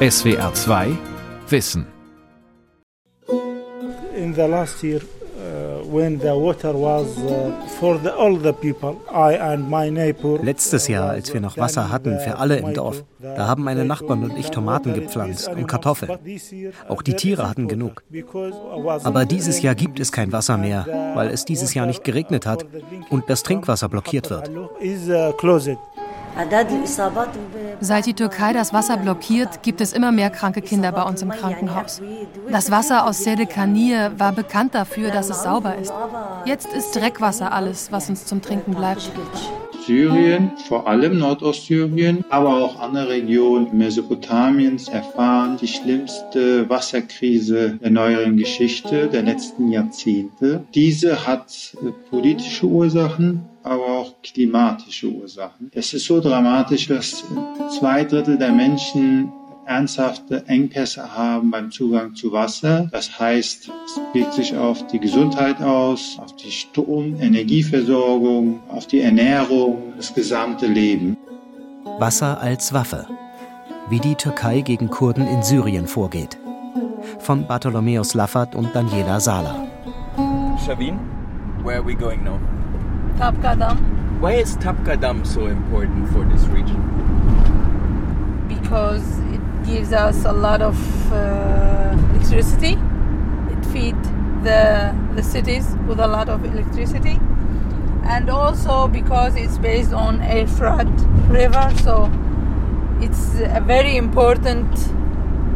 SWR 2 Wissen. In the last year, uh, when the water was uh, for the, all the people, I and my neighbor. Letztes Jahr, als wir noch Wasser hatten für alle im Dorf, da haben meine Nachbarn und ich Tomaten gepflanzt und Kartoffeln. Auch die Tiere hatten genug. Aber dieses Jahr gibt es kein Wasser mehr, weil es dieses Jahr nicht geregnet hat und das Trinkwasser blockiert wird. Seit die Türkei das Wasser blockiert, gibt es immer mehr kranke Kinder bei uns im Krankenhaus. Das Wasser aus Sedekaniye war bekannt dafür, dass es sauber ist. Jetzt ist Dreckwasser alles, was uns zum Trinken bleibt. Syrien, vor allem Nordostsyrien, aber auch andere Regionen Mesopotamiens erfahren die schlimmste Wasserkrise der neueren Geschichte der letzten Jahrzehnte. Diese hat äh, politische Ursachen, aber auch klimatische Ursachen. Es ist so dramatisch, dass zwei Drittel der Menschen ernsthafte Engpässe haben beim Zugang zu Wasser. Das heißt, es wirkt sich auf die Gesundheit aus, auf die Strom-, Energieversorgung, auf die Ernährung, das gesamte Leben. Wasser als Waffe. Wie die Türkei gegen Kurden in Syrien vorgeht. Von Bartholomäus Laffert und Daniela Sala. Shavin, where are we going now? Tapka Dam. Why is Tapka Dam so important for this region? Because gives us a lot of uh, electricity. It feeds the, the cities with a lot of electricity. And also because it's based on Euphrat River, so it's a very important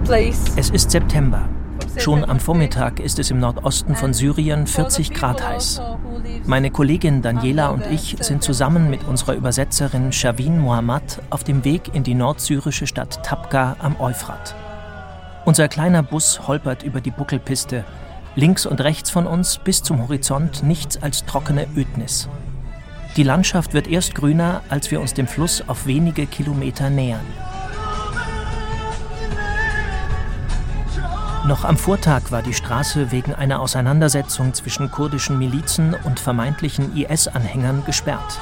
place. Es ist September. Schon am Vormittag ist es im Nordosten von Syrien 40 Grad heiß. Meine Kollegin Daniela und ich sind zusammen mit unserer Übersetzerin Shavin Mohammad auf dem Weg in die nordsyrische Stadt Tabqa am Euphrat. Unser kleiner Bus holpert über die Buckelpiste. Links und rechts von uns bis zum Horizont nichts als trockene Ödnis. Die Landschaft wird erst grüner, als wir uns dem Fluss auf wenige Kilometer nähern. Noch am Vortag war die Straße wegen einer Auseinandersetzung zwischen kurdischen Milizen und vermeintlichen IS-Anhängern gesperrt.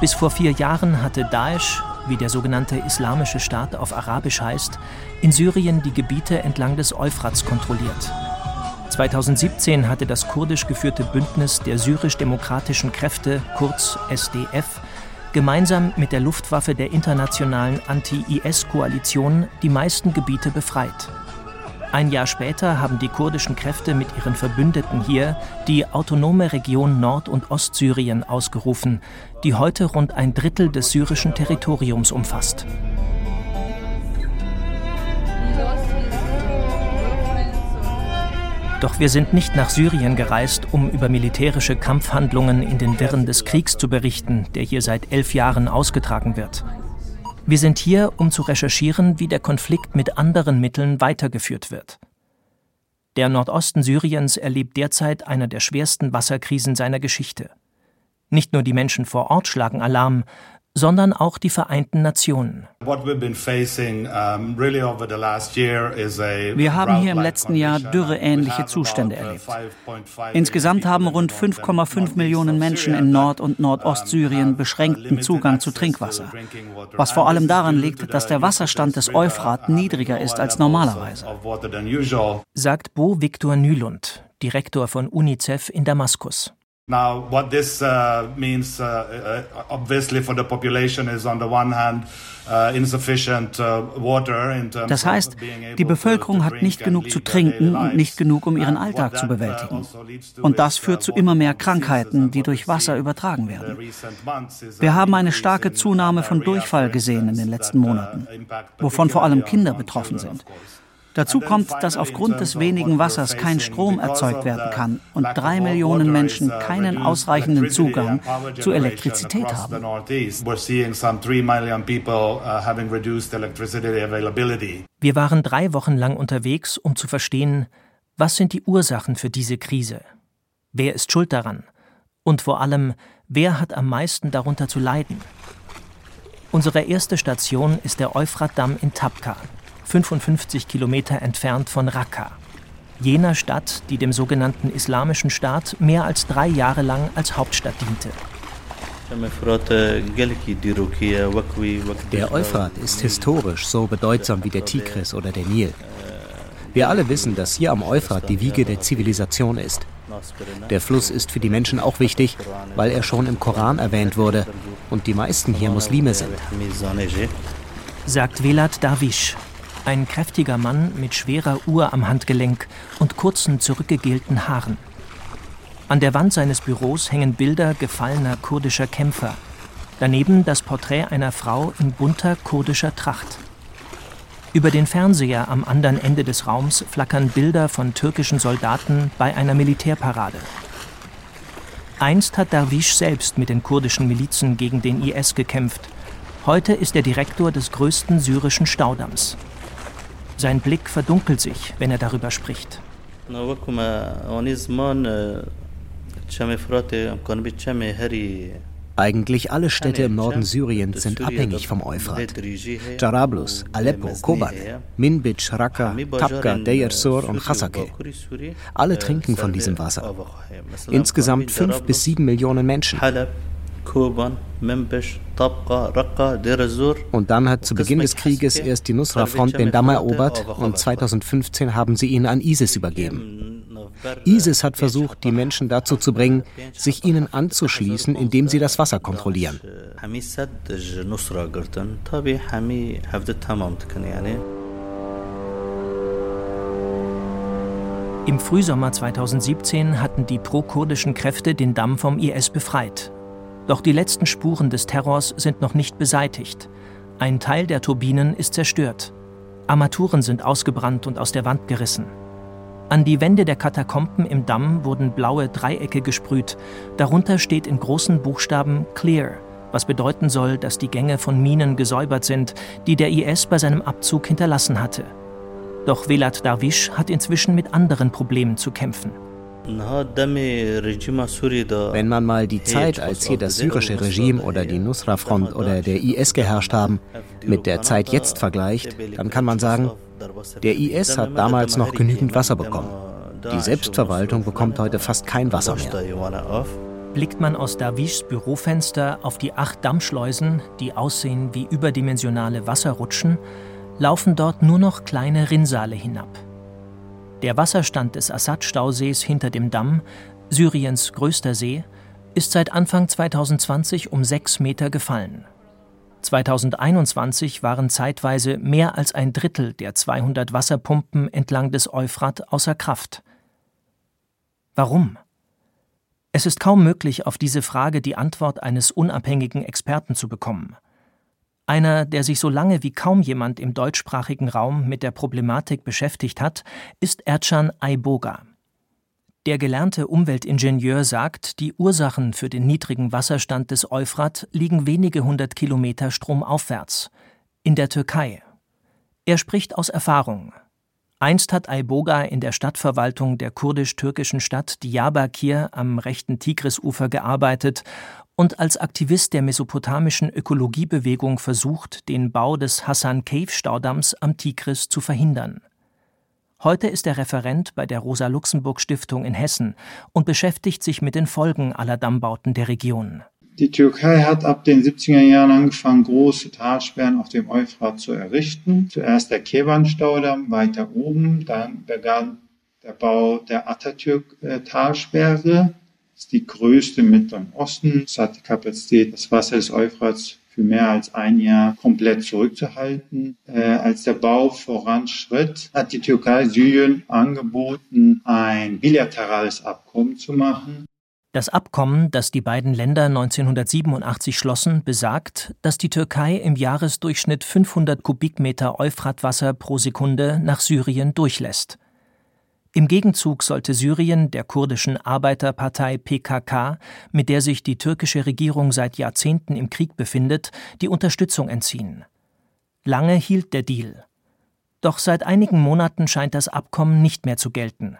Bis vor vier Jahren hatte Daesh, wie der sogenannte Islamische Staat auf Arabisch heißt, in Syrien die Gebiete entlang des Euphrats kontrolliert. 2017 hatte das kurdisch geführte Bündnis der syrisch-demokratischen Kräfte, kurz SDF, gemeinsam mit der Luftwaffe der internationalen Anti-IS-Koalition die meisten Gebiete befreit. Ein Jahr später haben die kurdischen Kräfte mit ihren Verbündeten hier die autonome Region Nord- und Ostsyrien ausgerufen, die heute rund ein Drittel des syrischen Territoriums umfasst. Doch wir sind nicht nach Syrien gereist, um über militärische Kampfhandlungen in den Wirren des Kriegs zu berichten, der hier seit elf Jahren ausgetragen wird. Wir sind hier, um zu recherchieren, wie der Konflikt mit anderen Mitteln weitergeführt wird. Der Nordosten Syriens erlebt derzeit einer der schwersten Wasserkrisen seiner Geschichte. Nicht nur die Menschen vor Ort schlagen Alarm, sondern auch die Vereinten Nationen. Wir haben hier im letzten Jahr dürreähnliche Zustände erlebt. Insgesamt haben rund 5,5 Millionen Menschen in Nord- und Nordostsyrien beschränkten Zugang zu Trinkwasser, was vor allem daran liegt, dass der Wasserstand des Euphrat niedriger ist als normalerweise. Sagt Bo Viktor Nylund, Direktor von UNICEF in Damaskus. Now, what this uh, means, uh, uh, obviously, for the population is on the one hand uh, insufficient uh, Das heißt, die Bevölkerung hat nicht genug zu trinken und nicht genug, um ihren Alltag zu bewältigen. Also Und das führt zu immer mehr Krankheiten, die durch Wasser übertragen werden. Wir haben eine starke Zunahme von Durchfall gesehen in den letzten Monaten, wovon vor allem Kinder betroffen sind. Dazu kommt, dass aufgrund des wenigen Wassers kein Strom erzeugt werden kann und drei Millionen Menschen keinen ausreichenden Zugang zu Elektrizität haben. Wir waren drei Wochen lang unterwegs, um zu verstehen, was sind die Ursachen für diese Krise? Wer ist schuld daran? Und vor allem, wer hat am meisten darunter zu leiden? Unsere erste Station ist der Euphratdamm in Tabqa, 55 Kilometer entfernt von Raqqa, jener Stadt, die dem sogenannten Islamischen Staat mehr als drei Jahre lang als Hauptstadt diente. Der Euphrat ist historisch so bedeutsam wie der Tigris oder der Nil. Wir alle wissen, dass hier am Euphrat die Wiege der Zivilisation ist. Der Fluss ist für die Menschen auch wichtig, weil er schon im Koran erwähnt wurde und die meisten hier Muslime sind. Sagt Velat Davish, ein kräftiger Mann mit schwerer Uhr am Handgelenk und kurzen zurückgegelten Haaren. An der Wand seines Büros hängen Bilder gefallener kurdischer Kämpfer. Daneben das Porträt einer Frau in bunter kurdischer Tracht. Über den Fernseher am anderen Ende des Raums flackern Bilder von türkischen Soldaten bei einer Militärparade. Einst hat Darwish selbst mit den kurdischen Milizen gegen den IS gekämpft. Heute ist er Direktor des größten syrischen Staudamms. Sein Blick verdunkelt sich, wenn er darüber spricht. Eigentlich alle Städte im Norden Syriens sind abhängig vom Euphrat. Jarablus, Aleppo, Kobane, Minbij, Raqqa, Tabqa, Deir Sur und Chasake. Alle trinken von diesem Wasser. Insgesamt fünf bis sieben Millionen Menschen. Und dann hat zu Beginn des Krieges erst die Nusra-Front den Damm erobert und 2015 haben sie ihn an ISIS übergeben. ISIS hat versucht, die Menschen dazu zu bringen, sich ihnen anzuschließen, indem sie das Wasser kontrollieren. Im Frühsommer 2017 hatten die pro-kurdischen Kräfte den Damm vom IS befreit. Doch die letzten Spuren des Terrors sind noch nicht beseitigt. Ein Teil der Turbinen ist zerstört. Armaturen sind ausgebrannt und aus der Wand gerissen. An die Wände der Katakomben im Damm wurden blaue Dreiecke gesprüht. Darunter steht in großen Buchstaben Clear, was bedeuten soll, dass die Gänge von Minen gesäubert sind, die der IS bei seinem Abzug hinterlassen hatte. Doch Velat Darwish hat inzwischen mit anderen Problemen zu kämpfen. Wenn man mal die Zeit, als hier das syrische Regime oder die Nusra-Front oder der IS geherrscht haben, mit der Zeit jetzt vergleicht, dann kann man sagen, der IS hat damals noch genügend Wasser bekommen. Die Selbstverwaltung bekommt heute fast kein Wasser mehr. Blickt man aus Dawischs Bürofenster auf die acht Dammschleusen, die aussehen wie überdimensionale Wasserrutschen, laufen dort nur noch kleine Rinnsale hinab. Der Wasserstand des Assad-Stausees hinter dem Damm, Syriens größter See, ist seit Anfang 2020 um sechs Meter gefallen. 2021 waren zeitweise mehr als ein Drittel der 200 Wasserpumpen entlang des Euphrat außer Kraft. Warum? Es ist kaum möglich, auf diese Frage die Antwort eines unabhängigen Experten zu bekommen. Einer, der sich so lange wie kaum jemand im deutschsprachigen Raum mit der Problematik beschäftigt hat, ist Ercan Aiboga. Der gelernte Umweltingenieur sagt, die Ursachen für den niedrigen Wasserstand des Euphrat liegen wenige hundert Kilometer stromaufwärts, in der Türkei. Er spricht aus Erfahrung. Einst hat Ayboga in der Stadtverwaltung der kurdisch-türkischen Stadt Diyarbakir am rechten Tigrisufer gearbeitet und als Aktivist der mesopotamischen Ökologiebewegung versucht, den Bau des Hassan Cave Staudamms am Tigris zu verhindern. Heute ist er Referent bei der Rosa-Luxemburg-Stiftung in Hessen und beschäftigt sich mit den Folgen aller Dammbauten der Region. Die Türkei hat ab den 70er Jahren angefangen, große Talsperren auf dem Euphrat zu errichten. Zuerst der Keban-Staudamm weiter oben, dann begann der Bau der Atatürk-Talsperre. Ist die größte im Mittleren Osten. Es hat die Kapazität, das Wasser des Euphrats für mehr als ein Jahr komplett zurückzuhalten. Äh, als der Bau voranschritt, hat die Türkei Syrien angeboten, ein bilaterales Abkommen zu machen. Das Abkommen, das die beiden Länder 1987 schlossen, besagt, dass die Türkei im Jahresdurchschnitt 500 Kubikmeter Euphratwasser pro Sekunde nach Syrien durchlässt. Im Gegenzug sollte Syrien der kurdischen Arbeiterpartei PKK, mit der sich die türkische Regierung seit Jahrzehnten im Krieg befindet, die Unterstützung entziehen. Lange hielt der Deal. Doch seit einigen Monaten scheint das Abkommen nicht mehr zu gelten.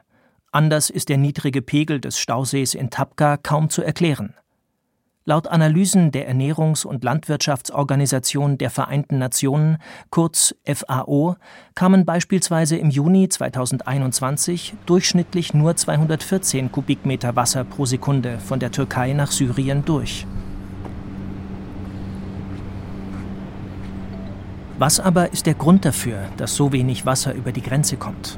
Anders ist der niedrige Pegel des Stausees in Tabqa kaum zu erklären. Laut Analysen der Ernährungs- und Landwirtschaftsorganisation der Vereinten Nationen, kurz FAO, kamen beispielsweise im Juni 2021 durchschnittlich nur 214 Kubikmeter Wasser pro Sekunde von der Türkei nach Syrien durch. Was aber ist der Grund dafür, dass so wenig Wasser über die Grenze kommt?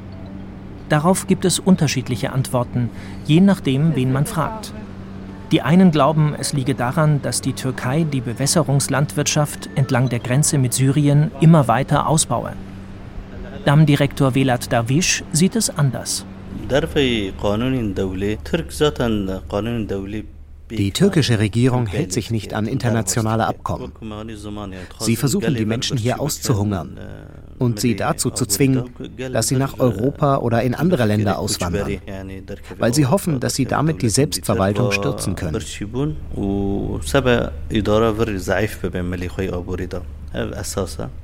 Darauf gibt es unterschiedliche Antworten, je nachdem, wen man fragt. Die einen glauben, es liege daran, dass die Türkei die Bewässerungslandwirtschaft entlang der Grenze mit Syrien immer weiter ausbaue. Dammdirektor Velat Darwish sieht es anders. Die türkische Regierung hält sich nicht an internationale Abkommen. Sie versuchen, die Menschen hier auszuhungern und sie dazu zu zwingen, dass sie nach Europa oder in andere Länder auswandern, weil sie hoffen, dass sie damit die Selbstverwaltung stürzen können.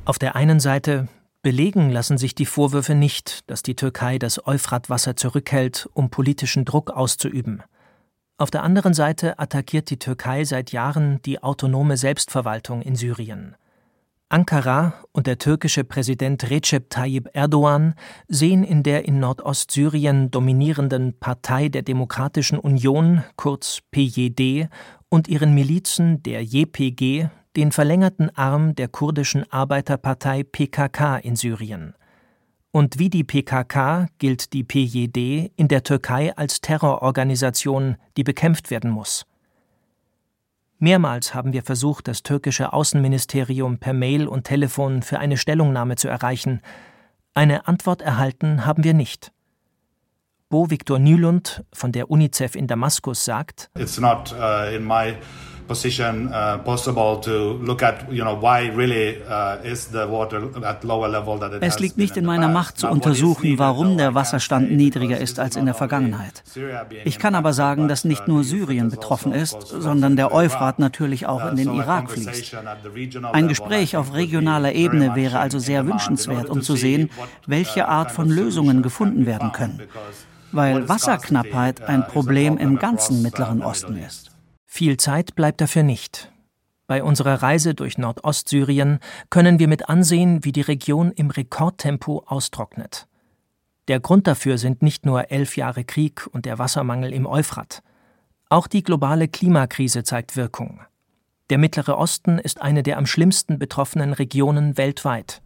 Auf der einen Seite belegen lassen sich die Vorwürfe nicht, dass die Türkei das Euphratwasser zurückhält, um politischen Druck auszuüben. Auf der anderen Seite attackiert die Türkei seit Jahren die autonome Selbstverwaltung in Syrien. Ankara und der türkische Präsident Recep Tayyip Erdogan sehen in der in Nordostsyrien dominierenden Partei der Demokratischen Union, kurz PJD, und ihren Milizen der JPG den verlängerten Arm der kurdischen Arbeiterpartei PKK in Syrien. Und wie die PKK gilt die PJD in der Türkei als Terrororganisation, die bekämpft werden muss. Mehrmals haben wir versucht, das türkische Außenministerium per Mail und Telefon für eine Stellungnahme zu erreichen. Eine Antwort erhalten haben wir nicht. Bo Viktor Nylund von der UNICEF in Damaskus sagt: It's not uh, in my position uh, possible to look at, you know, why really uh, is the water at lower level that it Es liegt nicht in meiner Macht zu untersuchen, warum der Wasserstand niedriger ist als in der Vergangenheit. Ich kann aber sagen, dass nicht nur Syrien betroffen ist, sondern der Euphrat natürlich auch in den Irak fließt. Ein Gespräch auf regionaler Ebene wäre also sehr wünschenswert, um zu sehen, welche Art von Lösungen gefunden werden können weil Wasserknappheit ein Problem im ganzen Mittleren Osten ist. Viel Zeit bleibt dafür nicht. Bei unserer Reise durch Nordostsyrien können wir mit ansehen, wie die Region im Rekordtempo austrocknet. Der Grund dafür sind nicht nur elf Jahre Krieg und der Wassermangel im Euphrat. Auch die globale Klimakrise zeigt Wirkung. Der Mittlere Osten ist eine der am schlimmsten betroffenen Regionen weltweit.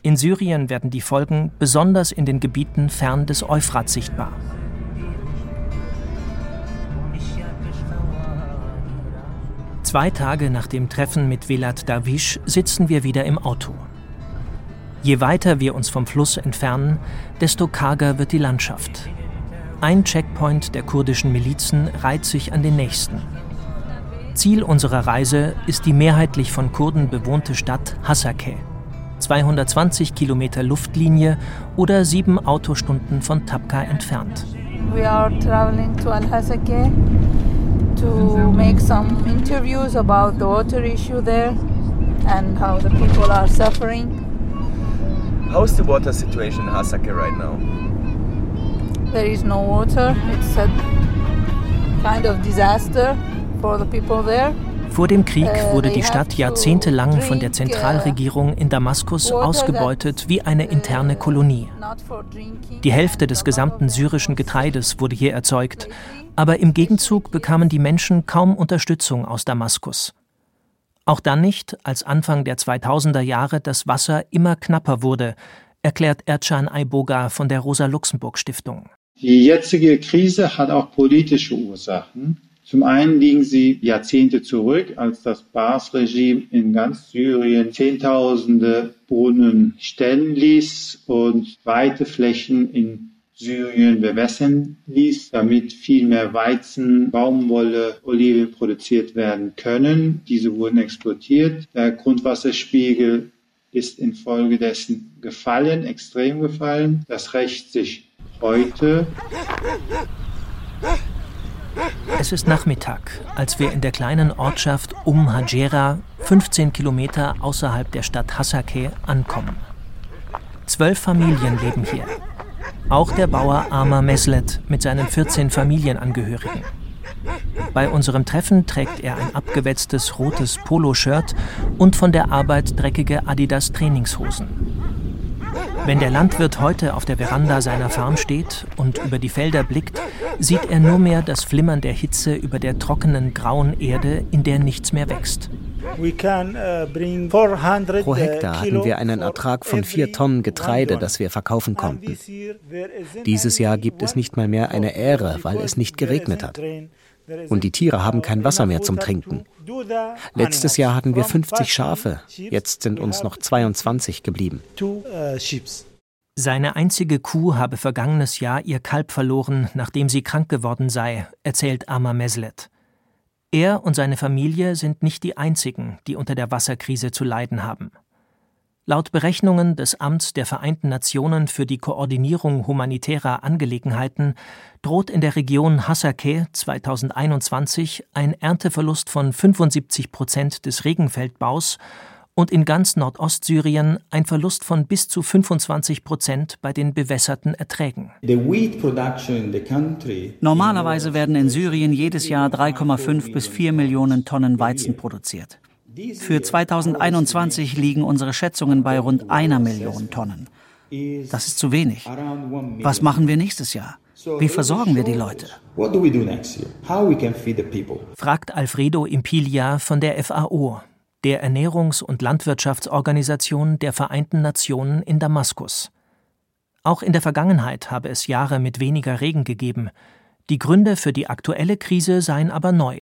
In Syrien werden die Folgen besonders in den Gebieten fern des Euphrat sichtbar. Zwei Tage nach dem Treffen mit Velat Darwish sitzen wir wieder im Auto. Je weiter wir uns vom Fluss entfernen, desto karger wird die Landschaft. Ein Checkpoint der kurdischen Milizen reiht sich an den nächsten. Ziel unserer Reise ist die mehrheitlich von Kurden bewohnte Stadt Hasakeh. 220 Kilometer Luftlinie oder sieben Autostunden von Tabqa entfernt. We are traveling to Al-Hasakeh to make some interviews about the water issue there and how the people are suffering. How's the water situation in Hasake right now? There is no water. It's a kind of disaster for the people there. Vor dem Krieg uh, wurde die Stadt jahrzehntelang von der uh, Zentralregierung in Damaskus ausgebeutet wie eine interne Kolonie. Die Hälfte des gesamten syrischen Getreides wurde hier erzeugt, aber im Gegenzug bekamen die Menschen kaum Unterstützung aus Damaskus. Auch dann nicht, als Anfang der 2000er Jahre das Wasser immer knapper wurde, erklärt Ercan Aiboga von der Rosa-Luxemburg-Stiftung. Die jetzige Krise hat auch politische Ursachen. Zum einen liegen sie Jahrzehnte zurück, als das Baas-Regime in ganz Syrien Zehntausende Brunnen stellen ließ und weite Flächen in Syrien bewässern ließ, damit viel mehr Weizen, Baumwolle, Oliven produziert werden können. Diese wurden exportiert. Der Grundwasserspiegel ist infolgedessen gefallen, extrem gefallen. Das rächt sich heute. Es ist Nachmittag, als wir in der kleinen Ortschaft Um Hajera, 15 Kilometer außerhalb der Stadt Hasakeh, ankommen. Zwölf Familien leben hier. Auch der Bauer Amar Meslet mit seinen 14 Familienangehörigen. Bei unserem Treffen trägt er ein abgewetztes rotes Poloshirt und von der Arbeit dreckige Adidas Trainingshosen. Wenn der Landwirt heute auf der Veranda seiner Farm steht und über die Felder blickt, sieht er nur mehr das Flimmern der Hitze über der trockenen grauen Erde, in der nichts mehr wächst. Uh, Pro Hektar hatten wir einen Ertrag von vier Tonnen Getreide, das wir verkaufen konnten. Dieses Jahr gibt es nicht mal mehr eine Ähre, weil es nicht geregnet hat. Und die Tiere haben kein Wasser mehr zum Trinken. Letztes Jahr hatten wir 50 Schafe, jetzt sind uns noch 22 geblieben. Seine einzige Kuh habe vergangenes Jahr ihr Kalb verloren, nachdem sie krank geworden sei, erzählt Amma Meslet. Er und seine Familie sind nicht die einzigen, die unter der Wasserkrise zu leiden haben. Laut Berechnungen des Amts der Vereinten Nationen für die Koordinierung humanitärer Angelegenheiten droht in der Region Hasakeh 2021 ein Ernteverlust von 75 Prozent des Regenfeldbaus und in ganz Nordostsyrien ein Verlust von bis zu 25 Prozent bei den bewässerten Erträgen. Normalerweise werden in Syrien jedes Jahr 3,5 bis 4 Millionen Tonnen Weizen produziert. Für 2021 liegen unsere Schätzungen bei rund einer Million Tonnen. Das ist zu wenig. Was machen wir nächstes Jahr? Wie versorgen wir die Leute? Fragt Alfredo Impilia von der FAO, der Ernährungs- und Landwirtschaftsorganisation der Vereinten Nationen in Damaskus. Auch in der Vergangenheit habe es Jahre mit weniger Regen gegeben. Die Gründe für die aktuelle Krise seien aber neu.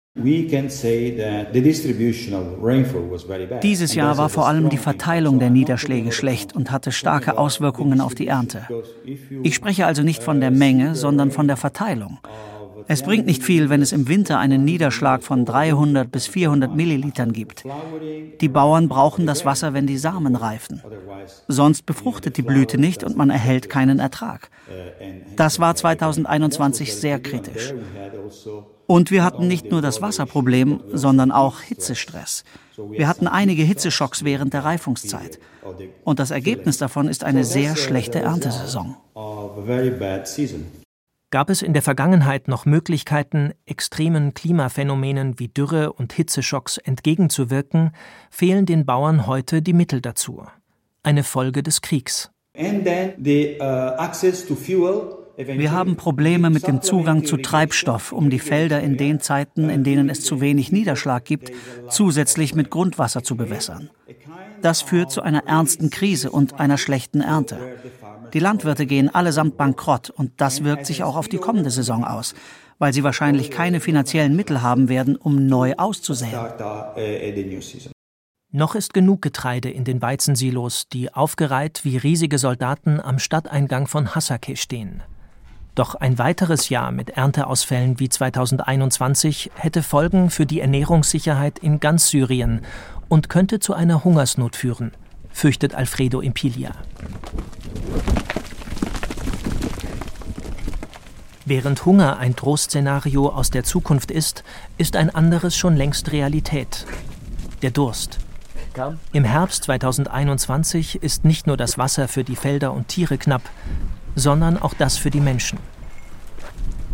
Dieses Jahr war vor allem die Verteilung der Niederschläge schlecht und hatte starke Auswirkungen auf die Ernte. Ich spreche also nicht von der Menge, sondern von der Verteilung. Es bringt nicht viel, wenn es im Winter einen Niederschlag von 300 bis 400 Millilitern gibt. Die Bauern brauchen das Wasser, wenn die Samen reifen. Sonst befruchtet die Blüte nicht und man erhält keinen Ertrag. Das war 2021 sehr kritisch. Und wir hatten nicht nur das Wasserproblem, sondern auch Hitzestress. Wir hatten einige Hitzeschocks während der Reifungszeit. Und das Ergebnis davon ist eine sehr schlechte Erntesaison. Gab es in der Vergangenheit noch Möglichkeiten, extremen Klimaphänomenen wie Dürre und Hitzeschocks entgegenzuwirken, fehlen den Bauern heute die Mittel dazu. Eine Folge des Kriegs. Wir haben Probleme mit dem Zugang zu Treibstoff, um die Felder in den Zeiten, in denen es zu wenig Niederschlag gibt, zusätzlich mit Grundwasser zu bewässern. Das führt zu einer ernsten Krise und einer schlechten Ernte. Die Landwirte gehen allesamt bankrott und das wirkt sich auch auf die kommende Saison aus, weil sie wahrscheinlich keine finanziellen Mittel haben werden, um neu auszusäen. Noch ist genug Getreide in den Weizensilos, die aufgereiht wie riesige Soldaten am Stadteingang von Hasake stehen. Doch ein weiteres Jahr mit Ernteausfällen wie 2021 hätte Folgen für die Ernährungssicherheit in ganz Syrien und könnte zu einer Hungersnot führen, fürchtet Alfredo Impilia. Während Hunger ein Trostszenario aus der Zukunft ist, ist ein anderes schon längst Realität. Der Durst. Im Herbst 2021 ist nicht nur das Wasser für die Felder und Tiere knapp, sondern auch das für die Menschen.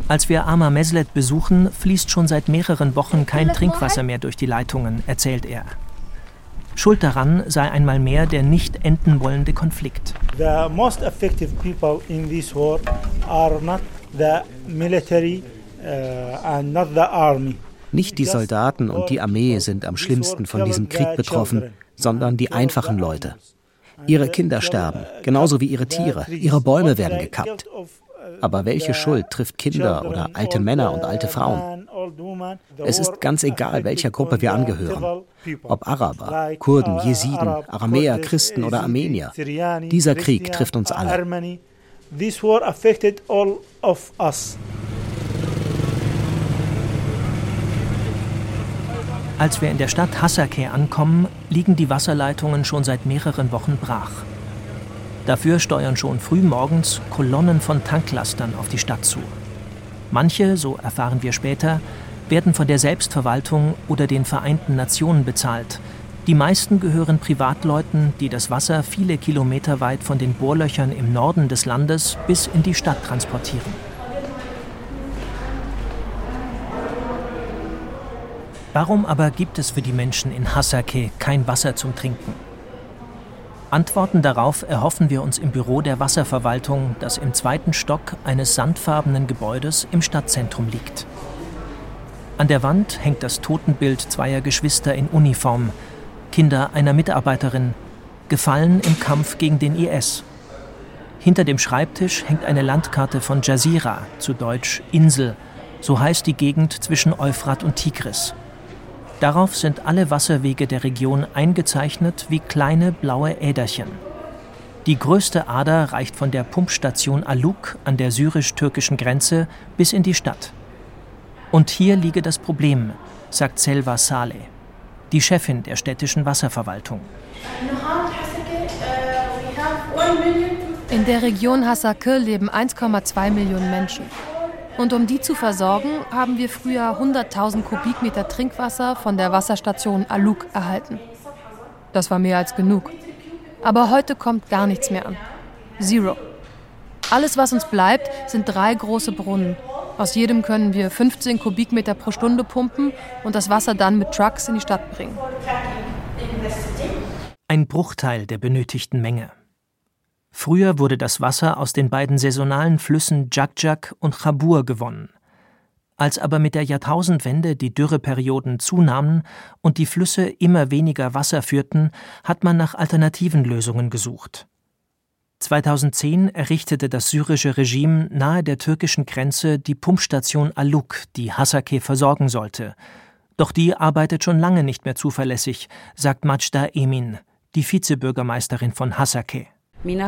Als wir Ama Meslet besuchen, fließt schon seit mehreren Wochen kein Trinkwasser mehr durch die Leitungen, erzählt er. Schuld daran sei einmal mehr der nicht enden wollende Konflikt. The most effective people in this war are not the military uh, and not the army. Nicht die Soldaten und die Armee sind am schlimmsten von diesem Krieg betroffen, sondern die einfachen Leute. Ihre Kinder sterben, genauso wie ihre Tiere, ihre Bäume werden gekappt. Aber welche Schuld trifft Kinder oder alte Männer und alte Frauen? Es ist ganz egal, welcher Gruppe wir angehören. Ob Araber, Kurden, Jesiden, Aramäer, Christen oder Armenier. Dieser Krieg trifft uns alle. This war affected all of us. Als wir in der Stadt Hasakeh ankommen, liegen die Wasserleitungen schon seit mehreren Wochen brach. Dafür steuern schon früh morgens Kolonnen von Tanklastern auf die Stadt zu. Manche, so erfahren wir später, werden von der Selbstverwaltung oder den Vereinten Nationen bezahlt, die meisten gehören Privatleuten, die das Wasser viele Kilometer weit von den Bohrlöchern im Norden des Landes bis in die Stadt transportieren. Warum aber gibt es für die Menschen in Hasake kein Wasser zum Trinken? Antworten darauf erhoffen wir uns im Büro der Wasserverwaltung, das im zweiten Stock eines sandfarbenen Gebäudes im Stadtzentrum liegt. An der Wand hängt das Totenbild zweier Geschwister in Uniform, Kinder einer Mitarbeiterin, gefallen im Kampf gegen den IS. Hinter dem Schreibtisch hängt eine Landkarte von Jazira, zu Deutsch Insel, so heißt die Gegend zwischen Euphrat und Tigris. Darauf sind alle Wasserwege der Region eingezeichnet wie kleine blaue Äderchen. Die größte Ader reicht von der Pumpstation Aluk an der syrisch-türkischen Grenze bis in die Stadt. Und hier liege das Problem, sagt Selva Saleh, die Chefin der städtischen Wasserverwaltung. In der Region Hasakir leben 1,2 Millionen Menschen. Und um die zu versorgen, haben wir früher 100.000 Kubikmeter Trinkwasser von der Wasserstation Aluk erhalten. Das war mehr als genug. Aber heute kommt gar nichts mehr an. Zero. Alles, was uns bleibt, sind drei große Brunnen. Aus jedem können wir 15 Kubikmeter pro Stunde pumpen und das Wasser dann mit Trucks in die Stadt bringen. Ein Bruchteil der benötigten Menge. Früher wurde das Wasser aus den beiden saisonalen Flüssen Djakdjak und Chabur gewonnen. Als aber mit der Jahrtausendwende die Dürreperioden zunahmen und die Flüsse immer weniger Wasser führten, hat man nach alternativen Lösungen gesucht. 2010 errichtete das syrische Regime nahe der türkischen Grenze die Pumpstation Aluk, die Hasake versorgen sollte. Doch die arbeitet schon lange nicht mehr zuverlässig, sagt Majda Emin, die Vizebürgermeisterin von Hasake. In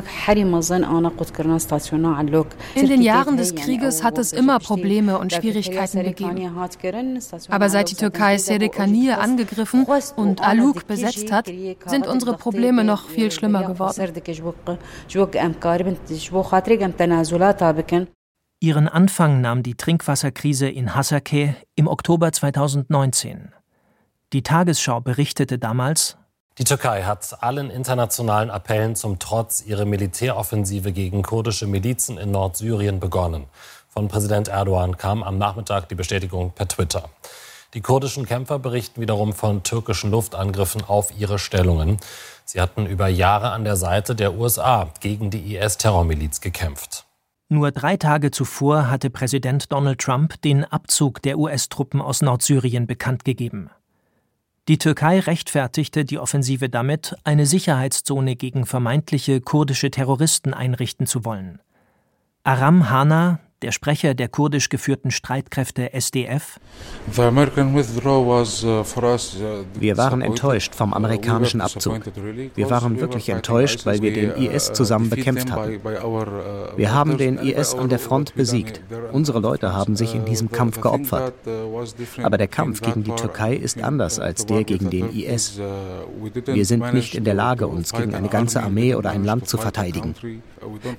den Jahren des Krieges hat es immer Probleme und Schwierigkeiten gegeben. Aber seit die Türkei Serikaniye angegriffen und Aluk besetzt hat, sind unsere Probleme noch viel schlimmer geworden. Ihren Anfang nahm die Trinkwasserkrise in Hasake im Oktober 2019. Die Tagesschau berichtete damals, die Türkei hat allen internationalen Appellen zum Trotz ihre Militäroffensive gegen kurdische Milizen in Nordsyrien begonnen. Von Präsident Erdogan kam am Nachmittag die Bestätigung per Twitter. Die kurdischen Kämpfer berichten wiederum von türkischen Luftangriffen auf ihre Stellungen. Sie hatten über Jahre an der Seite der USA gegen die IS-Terrormiliz gekämpft. Nur drei Tage zuvor hatte Präsident Donald Trump den Abzug der US-Truppen aus Nordsyrien bekannt gegeben. Die Türkei rechtfertigte die Offensive damit, eine Sicherheitszone gegen vermeintliche kurdische Terroristen einrichten zu wollen. Aram Hana, der Sprecher der kurdisch geführten Streitkräfte SDF. Uh, uh, wir waren enttäuscht vom amerikanischen Abzug. Wir waren wirklich enttäuscht, weil wir den IS zusammen bekämpft haben. Uh, wir haben den IS an der Front besiegt. Unsere Leute haben sich in diesem Kampf geopfert. Aber der Kampf gegen die Türkei ist anders als der gegen den IS. Wir sind nicht in der Lage, uns gegen eine ganze Armee oder ein Land zu verteidigen.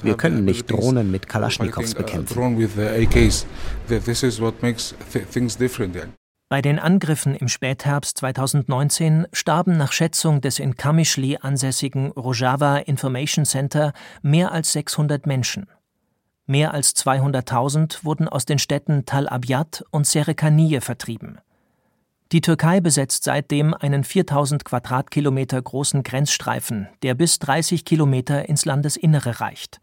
Wir können nicht Drohnen mit Kalaschnikows bekämpfen. Bei den Angriffen im Spätherbst 2019 starben nach Schätzung des in Kamischli ansässigen Rojava Information Center mehr als 600 Menschen. Mehr als 200.000 wurden aus den Städten Tal Abyad und Serekaniye vertrieben. Die Türkei besetzt seitdem einen 4000 Quadratkilometer großen Grenzstreifen, der bis 30 Kilometer ins Landesinnere reicht.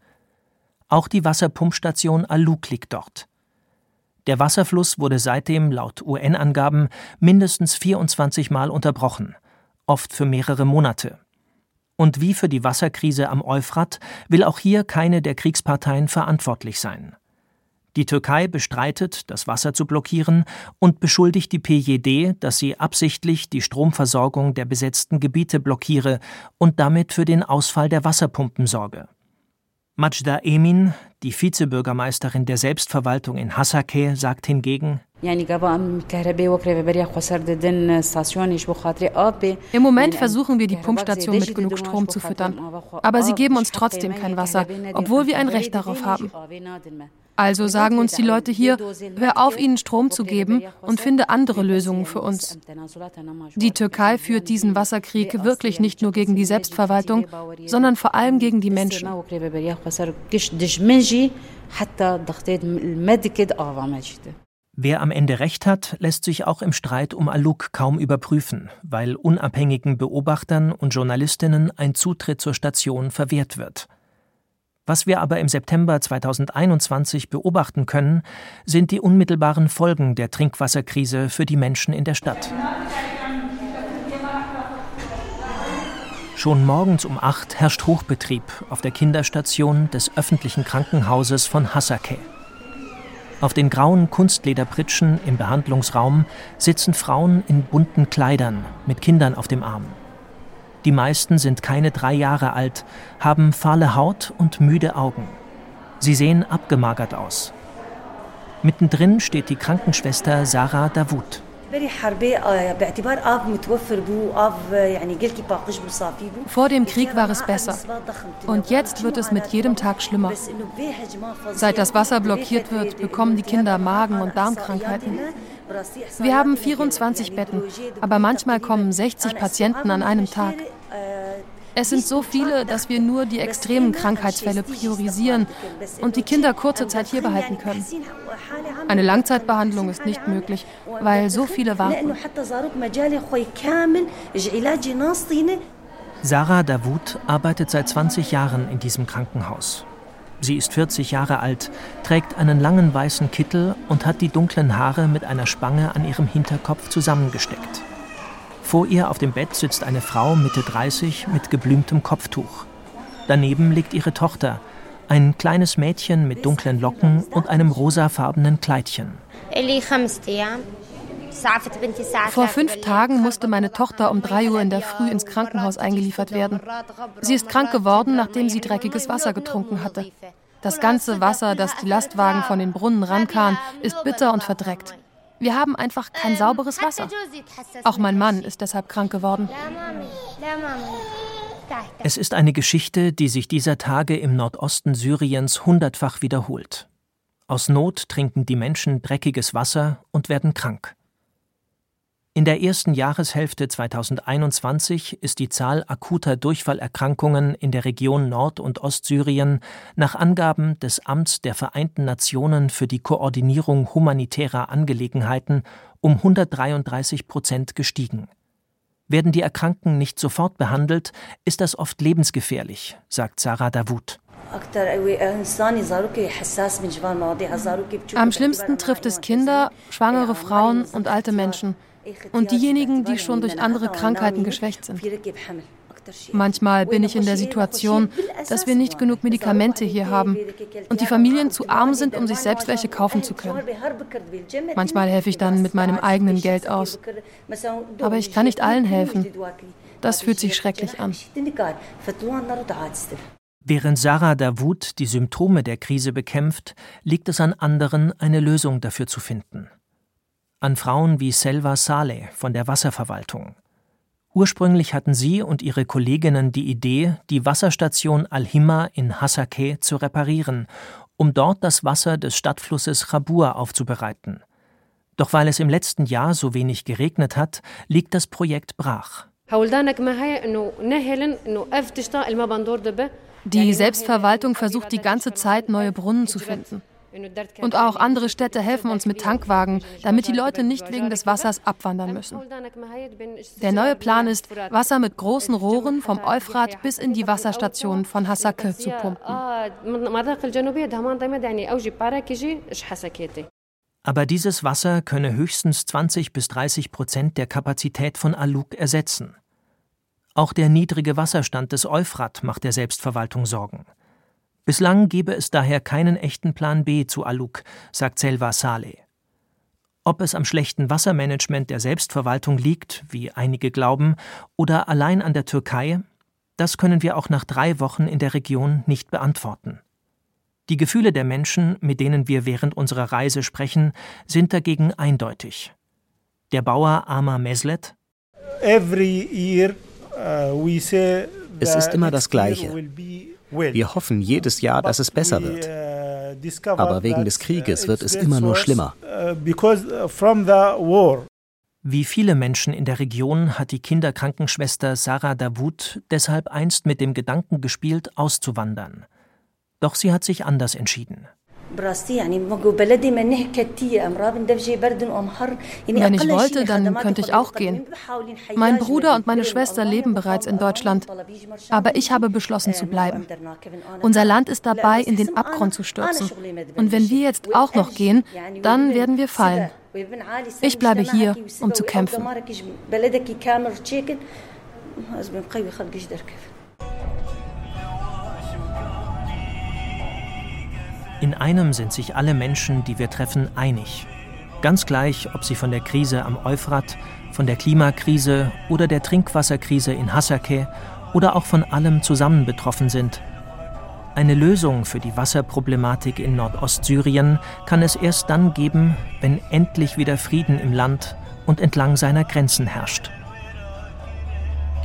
Auch die Wasserpumpstation Aluk liegt dort. Der Wasserfluss wurde seitdem laut UN-Angaben mindestens 24 Mal unterbrochen, oft für mehrere Monate. Und wie für die Wasserkrise am Euphrat will auch hier keine der Kriegsparteien verantwortlich sein. Die Türkei bestreitet, das Wasser zu blockieren und beschuldigt die PJD, dass sie absichtlich die Stromversorgung der besetzten Gebiete blockiere und damit für den Ausfall der Wasserpumpen sorge. Majda Emin, die Vizebürgermeisterin der Selbstverwaltung in Hasake, sagt hingegen, im Moment versuchen wir die Pumpstation mit genug Strom zu füttern, aber sie geben uns trotzdem kein Wasser, obwohl wir ein Recht darauf haben. Also sagen uns die Leute hier, hör auf, ihnen Strom zu geben und finde andere Lösungen für uns. Die Türkei führt diesen Wasserkrieg wirklich nicht nur gegen die Selbstverwaltung, sondern vor allem gegen die Menschen. Wer am Ende recht hat, lässt sich auch im Streit um Aluk kaum überprüfen, weil unabhängigen Beobachtern und Journalistinnen ein Zutritt zur Station verwehrt wird. Was wir aber im September 2021 beobachten können, sind die unmittelbaren Folgen der Trinkwasserkrise für die Menschen in der Stadt. Schon morgens um acht herrscht Hochbetrieb auf der Kinderstation des öffentlichen Krankenhauses von Hasake. Auf den grauen Kunstlederpritschen im Behandlungsraum sitzen Frauen in bunten Kleidern mit Kindern auf dem Arm. Die meisten sind keine drei Jahre alt, haben fahle Haut und müde Augen. Sie sehen abgemagert aus. Mittendrin steht die Krankenschwester Sarah Davut. Vor dem Krieg war es besser. Und jetzt wird es mit jedem Tag schlimmer. Seit das Wasser blockiert wird, bekommen die Kinder Magen- und Darmkrankheiten. Wir haben 24 Betten, aber manchmal kommen 60 Patienten an einem Tag. Es sind so viele, dass wir nur die extremen Krankheitsfälle priorisieren und die Kinder kurze Zeit hier behalten können. Eine Langzeitbehandlung ist nicht möglich, weil so viele warten. Sarah Davut arbeitet seit 20 Jahren in diesem Krankenhaus. Sie ist 40 Jahre alt, trägt einen langen weißen Kittel und hat die dunklen Haare mit einer Spange an ihrem Hinterkopf zusammengesteckt. Vor ihr auf dem Bett sitzt eine Frau Mitte 30 mit geblümtem Kopftuch. Daneben liegt ihre Tochter, ein kleines Mädchen mit dunklen Locken und einem rosafarbenen Kleidchen. Vor fünf Tagen musste meine Tochter um drei Uhr in der Früh ins Krankenhaus eingeliefert werden. Sie ist krank geworden, nachdem sie dreckiges Wasser getrunken hatte. Das ganze Wasser, das die Lastwagen von den Brunnen rankamen, ist bitter und verdreckt. Wir haben einfach kein sauberes Wasser. Auch mein Mann ist deshalb krank geworden. Es ist eine Geschichte, die sich dieser Tage im Nordosten Syriens hundertfach wiederholt. Aus Not trinken die Menschen dreckiges Wasser und werden krank. In der ersten Jahreshälfte 2021 ist die Zahl akuter Durchfallerkrankungen in der Region Nord- und Ostsyrien nach Angaben des Amts der Vereinten Nationen für die Koordinierung humanitärer Angelegenheiten um 133 Prozent gestiegen. Werden die Erkrankten nicht sofort behandelt, ist das oft lebensgefährlich, sagt Sarah Davut. Am schlimmsten trifft es Kinder, schwangere Frauen und alte Menschen und diejenigen, die schon durch andere Krankheiten geschwächt sind. Manchmal bin ich in der Situation, dass wir nicht genug Medikamente hier haben und die Familien zu arm sind, um sich selbst welche kaufen zu können. Manchmal helfe ich dann mit meinem eigenen Geld aus. Aber ich kann nicht allen helfen. Das fühlt sich schrecklich an. Während Sarah Davut die Symptome der Krise bekämpft, liegt es an anderen, eine Lösung dafür zu finden an Frauen wie Selva Saleh von der Wasserverwaltung. Ursprünglich hatten sie und ihre Kolleginnen die Idee, die Wasserstation Al-Himma in Hasakeh zu reparieren, um dort das Wasser des Stadtflusses Chabur aufzubereiten. Doch weil es im letzten Jahr so wenig geregnet hat, liegt das Projekt brach. Die Selbstverwaltung versucht die ganze Zeit, neue Brunnen zu finden. Und auch andere Städte helfen uns mit Tankwagen, damit die Leute nicht wegen des Wassers abwandern müssen. Der neue Plan ist, Wasser mit großen Rohren vom Euphrat bis in die Wasserstation von Hasake zu pumpen. Aber dieses Wasser könne höchstens 20 bis 30 Prozent der Kapazität von Aluk ersetzen. Auch der niedrige Wasserstand des Euphrat macht der Selbstverwaltung Sorgen. Bislang gebe es daher keinen echten Plan B zu Aluk, sagt Selva Saleh. Ob es am schlechten Wassermanagement der Selbstverwaltung liegt, wie einige glauben, oder allein an der Türkei, das können wir auch nach drei Wochen in der Region nicht beantworten. Die Gefühle der Menschen, mit denen wir während unserer Reise sprechen, sind dagegen eindeutig. Der Bauer Amar Meslet uh, Es ist immer das Gleiche. Wir hoffen jedes Jahr, dass es besser wird. Aber wegen des Krieges wird es immer nur schlimmer. Wie viele Menschen in der Region hat die Kinderkrankenschwester Sarah Davut deshalb einst mit dem Gedanken gespielt, auszuwandern. Doch sie hat sich anders entschieden. Wenn ich wollte, dann könnte ich auch gehen. Mein Bruder und meine Schwester leben bereits in Deutschland. Aber ich habe beschlossen zu bleiben. Unser Land ist dabei, in den Abgrund zu stürzen. Und wenn wir jetzt auch noch gehen, dann werden wir fallen. Ich bleibe hier, um zu kämpfen. In einem sind sich alle Menschen, die wir treffen, einig. Ganz gleich, ob sie von der Krise am Euphrat, von der Klimakrise oder der Trinkwasserkrise in Hasake oder auch von allem zusammen betroffen sind. Eine Lösung für die Wasserproblematik in Nordostsyrien kann es erst dann geben, wenn endlich wieder Frieden im Land und entlang seiner Grenzen herrscht.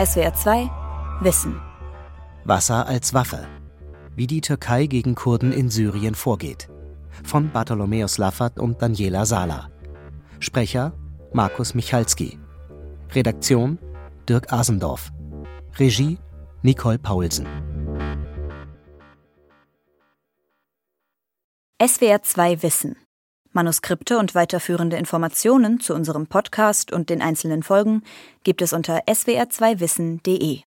SWR 2 Wissen Wasser als Waffe wie die Türkei gegen Kurden in Syrien vorgeht. Von Bartholomäus Laffert und Daniela Sala. Sprecher Markus Michalski. Redaktion Dirk Asendorf. Regie Nicole Paulsen. SWR 2 Wissen. Manuskripte und weiterführende Informationen zu unserem Podcast und den einzelnen Folgen gibt es unter swr2wissen.de.